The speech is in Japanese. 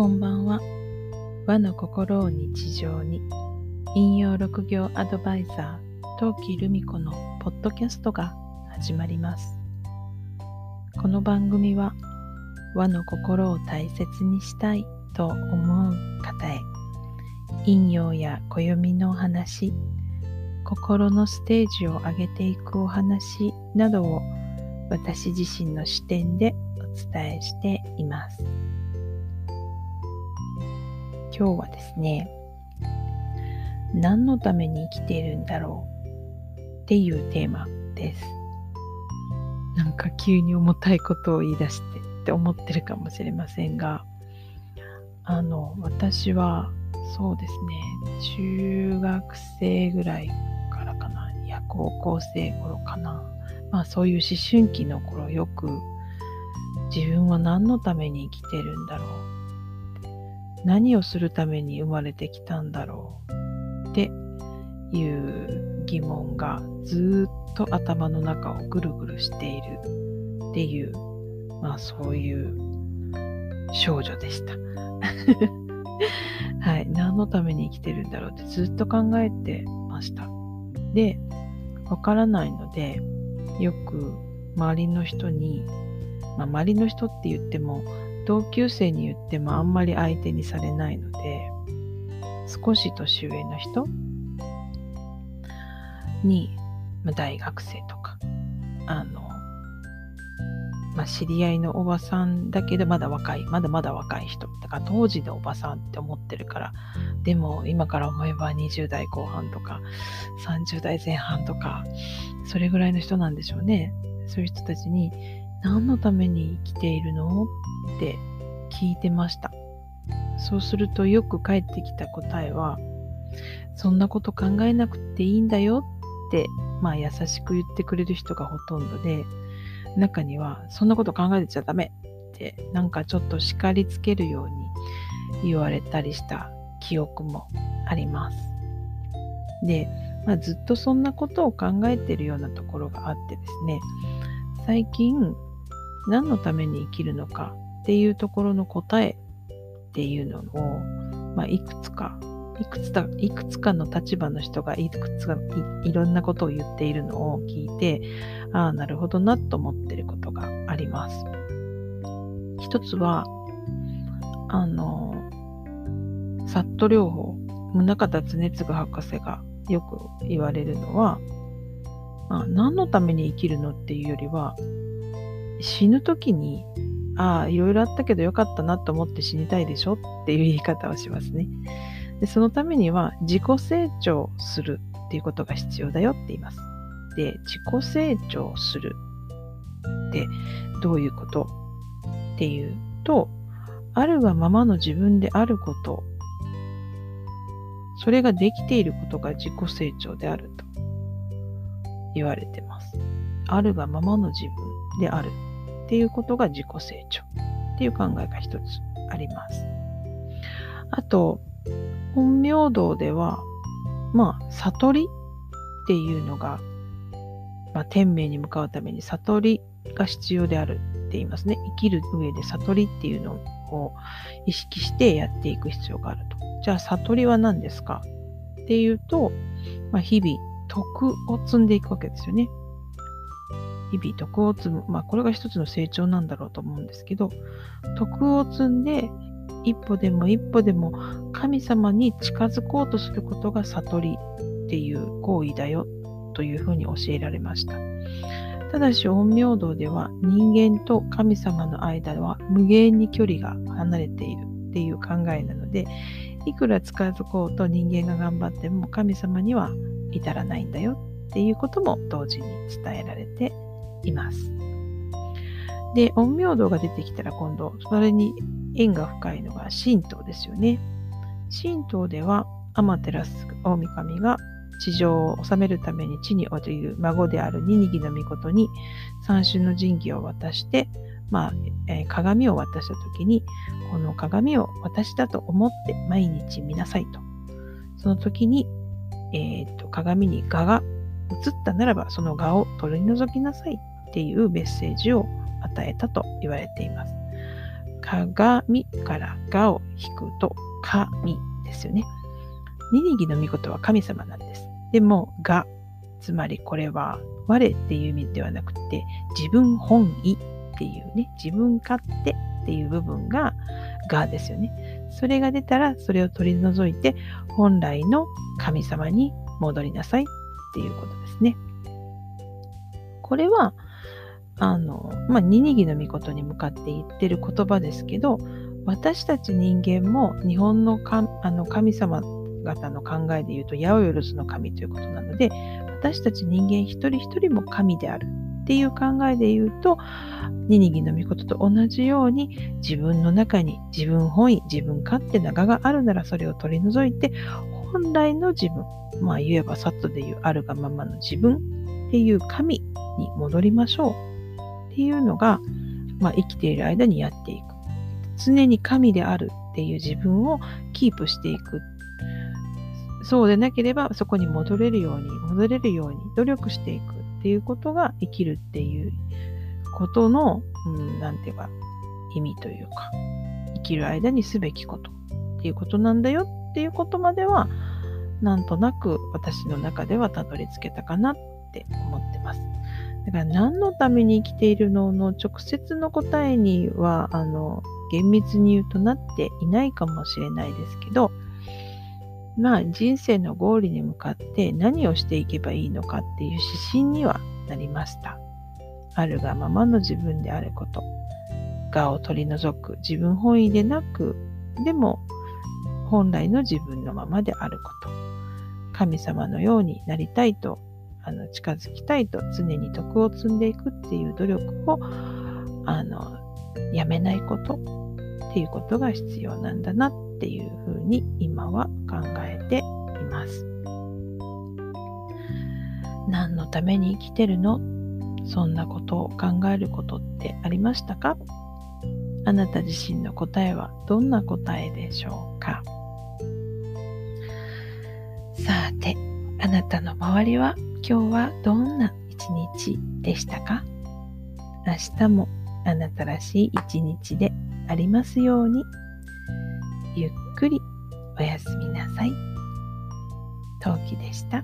こんばんは。和の心を日常に、引用六行アドバイザー、陶器留美子のポッドキャストが始まります。この番組は、和の心を大切にしたいと思う方へ、引用や暦のお話、心のステージを上げていくお話などを私自身の視点でお伝えしています。今日はですね、何のために生きているんだろうっていうテーマです。なんか急に重たいことを言い出してって思ってるかもしれませんが、あの、私はそうですね、中学生ぐらいからかな、いや、高校生頃かな。まあそういう思春期の頃よく自分は何のために生きてるんだろう何をするために生まれてきたんだろう？っていう疑問がずっと頭の中をぐるぐるしているっていう、まあそういう少女でした。はい。何のために生きてるんだろうってずっと考えてました。で、わからないので、よく周りの人に、まあ、周りの人って言っても同級生に言ってもあんまり相手にされないので少し年上の人に、まあ、大学生とかあの、まあ、知り合いのおばさんだけどまだ若いまだまだ若い人だから当時のおばさんって思ってるからでも今から思えば20代後半とか30代前半とかそれぐらいの人なんでしょうね。そういう人たちに何のために生きているの？って聞いてました。そうするとよく返ってきた答えは、そんなこと考えなくていいんだよって、まあ優しく言ってくれる人がほとんどで、中には、そんなこと考えてちゃダメって、なんかちょっと叱りつけるように言われたりした記憶もあります。で、まあ、ずっとそんなことを考えてるようなところがあってですね、最近何のために生きるのかっていうところの答えっていうのを、まあ、いくつかいくついくつかの立場の人がいくつかいろんなことを言っているのを聞いてああなるほどなと思ってることがあります。一つはあのサット療法宗像常次博士がよく言われるのは、あ、何のために生きるのっていうよりは死ぬ時に、ああ、いろいろあったけどよかったなと思って死にたいでしょっていう言い方をしますね。でそのためには自己成長するっていうことが必要だよって言います。で、自己成長するってどういうことっていうと、あるがままの自分であること、それができていることが自己成長であると言われてます。あるがままの自分であるっていうことが自己成長っていう考えが一つあります。あと、本明道では、まあ、悟りっていうのが、まあ、天命に向かうために悟りが必要であるって言いますね。生きる上で悟りっていうのを意識してやっていく必要があると。じゃあ、悟りは何ですかっていうと、まあ、日々、徳を積んでいくわけですよね。日々徳を積む。まあ、これが一つの成長なんだろうと思うんですけど、徳を積んで、一歩でも一歩でも神様に近づこうとすることが悟りっていう行為だよというふうに教えられました。ただし、陰陽道では人間と神様の間は無限に距離が離れているっていう考えなので、いくら近づこうと人間が頑張っても神様には至らないんだよっていうことも同時に伝えられています。で、陰陽道が出てきたら今度、それに縁が深いのが神道ですよね。神道では、天照大神が地上を治めるために地に降りる孫であるニニギの御事に三種の神器を渡して、まあえー、鏡を渡した時に、この鏡を私だと思って毎日見なさいと。その時に、えーと、鏡に蛾が映ったならば、その蛾を取り除きなさいっていうメッセージを与えたと言われています。鏡からがを引くと神ですよね。ニニギの御事は神様なんです。でも、が、つまりこれは我っていう意味ではなくて自分本位っていうね、自分勝手っていう部分ががですよね。それが出たらそれを取り除いて本来の神様に戻りなさいっていうことですね。これはあの、まあ、ニニギの御事に向かって言ってる言葉ですけど、私たち人間も日本のかあの神様方の考えで言うと、八百万の神ということなので、私たち人間一人一人も神であるっていう考えで言うと、ニニギの御事と同じように自分の中に自分本位、自分勝手な我があるならそれを取り除いて、本来の自分、まあ言えばサットで言うあるがままの自分っていう神に戻りましょう。っていうのが、まあ、生きている間にやっていく。常に神であるっていう自分をキープしていく。そうでなければそこに戻れるように、戻れるように努力していくっていうことが生きるっていうことの、うん、ていうか、意味というか、生きる間にすべきことっていうことなんだよっていうことまでは、なんとなく私の中ではたどり着けたかなって思ってます。だから何のために生きているのの直接の答えにはあの厳密に言うとなっていないかもしれないですけどまあ人生のゴールに向かって何をしていけばいいのかっていう指針にはなりました。あるがままの自分であること。我を取り除く自分本位でなくでも本来の自分のままであること。神様のようになりたいとあの近づきたいと常に徳を積んでいくっていう努力をあのやめないことっていうことが必要なんだなっていうふうに今は考えています。何のために生きてるの？そんなことを考えることってありましたか？あなた自身の答えはどんな答えでしょうか？さて、あなたの周りは今日はどんな一日でしたか？明日もあなたらしい一日でありますようにゆっくりおやすみなさい。陶器でした。